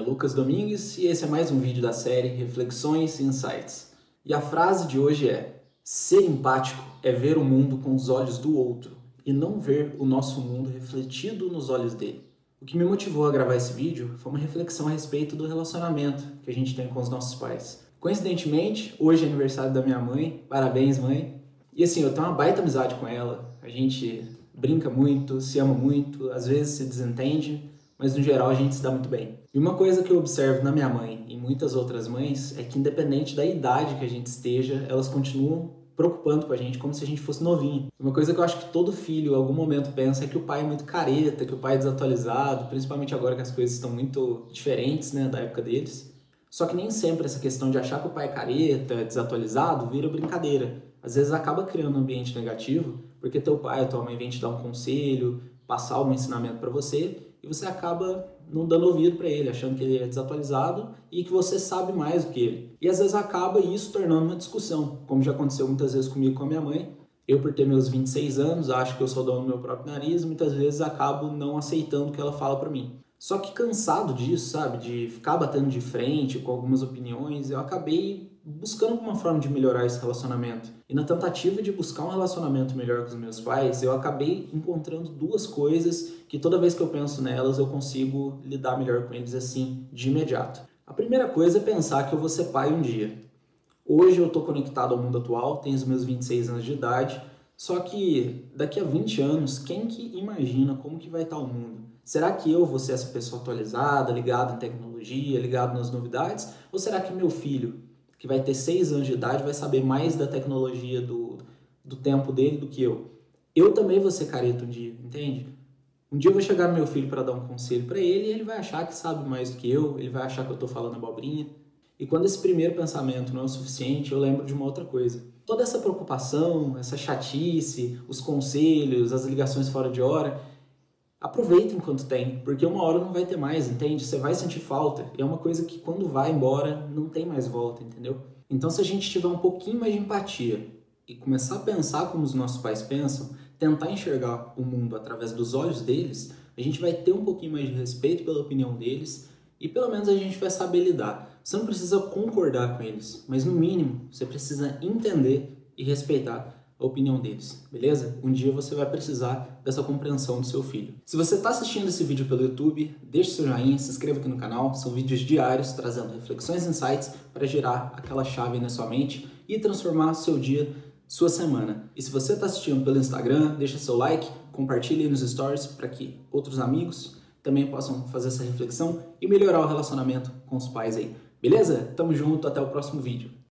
Lucas Domingues e esse é mais um vídeo da série Reflexões e Insights. E a frase de hoje é: Ser empático é ver o mundo com os olhos do outro e não ver o nosso mundo refletido nos olhos dele. O que me motivou a gravar esse vídeo foi uma reflexão a respeito do relacionamento que a gente tem com os nossos pais. Coincidentemente, hoje é aniversário da minha mãe, parabéns mãe. E assim, eu tenho uma baita amizade com ela, a gente brinca muito, se ama muito, às vezes se desentende, mas no geral a gente se dá muito bem. E uma coisa que eu observo na minha mãe e muitas outras mães é que independente da idade que a gente esteja, elas continuam preocupando com a gente como se a gente fosse novinho. Uma coisa que eu acho que todo filho em algum momento pensa é que o pai é muito careta, que o pai é desatualizado, principalmente agora que as coisas estão muito diferentes, né, da época deles. Só que nem sempre essa questão de achar que o pai é careta, desatualizado, vira brincadeira. Às vezes acaba criando um ambiente negativo, porque teu pai ou tua mãe vem te dar um conselho, passar um ensinamento para você, e você acaba não dando ouvido para ele, achando que ele é desatualizado e que você sabe mais do que ele. E às vezes acaba isso tornando uma discussão, como já aconteceu muitas vezes comigo com a minha mãe. Eu, por ter meus 26 anos, acho que eu sou dono do meu próprio nariz, muitas vezes acabo não aceitando o que ela fala para mim. Só que cansado disso, sabe, de ficar batendo de frente com algumas opiniões, eu acabei buscando uma forma de melhorar esse relacionamento. E na tentativa de buscar um relacionamento melhor com os meus pais, eu acabei encontrando duas coisas que toda vez que eu penso nelas eu consigo lidar melhor com eles assim, de imediato. A primeira coisa é pensar que eu vou ser pai um dia. Hoje eu estou conectado ao mundo atual, tenho os meus 26 anos de idade, só que daqui a 20 anos, quem que imagina como que vai estar o mundo? Será que eu vou ser essa pessoa atualizada, ligada em tecnologia, ligado nas novidades? Ou será que meu filho, que vai ter seis anos de idade, vai saber mais da tecnologia do, do tempo dele do que eu. Eu também vou ser careta um dia, entende? Um dia eu vou chegar no meu filho para dar um conselho para ele e ele vai achar que sabe mais do que eu, ele vai achar que eu estou falando abobrinha. E quando esse primeiro pensamento não é o suficiente, eu lembro de uma outra coisa. Toda essa preocupação, essa chatice, os conselhos, as ligações fora de hora, aproveita enquanto tem, porque uma hora não vai ter mais, entende? Você vai sentir falta. E é uma coisa que quando vai embora, não tem mais volta, entendeu? Então, se a gente tiver um pouquinho mais de empatia e começar a pensar como os nossos pais pensam, tentar enxergar o mundo através dos olhos deles, a gente vai ter um pouquinho mais de respeito pela opinião deles e pelo menos a gente vai saber lidar. Você não precisa concordar com eles, mas no mínimo você precisa entender e respeitar a opinião deles, beleza? Um dia você vai precisar dessa compreensão do seu filho. Se você está assistindo esse vídeo pelo YouTube, deixe seu joinha, se inscreva aqui no canal. São vídeos diários trazendo reflexões e insights para gerar aquela chave na sua mente e transformar seu dia, sua semana. E se você está assistindo pelo Instagram, deixa seu like, compartilhe nos stories para que outros amigos também possam fazer essa reflexão e melhorar o relacionamento com os pais aí. Beleza? Tamo junto, até o próximo vídeo.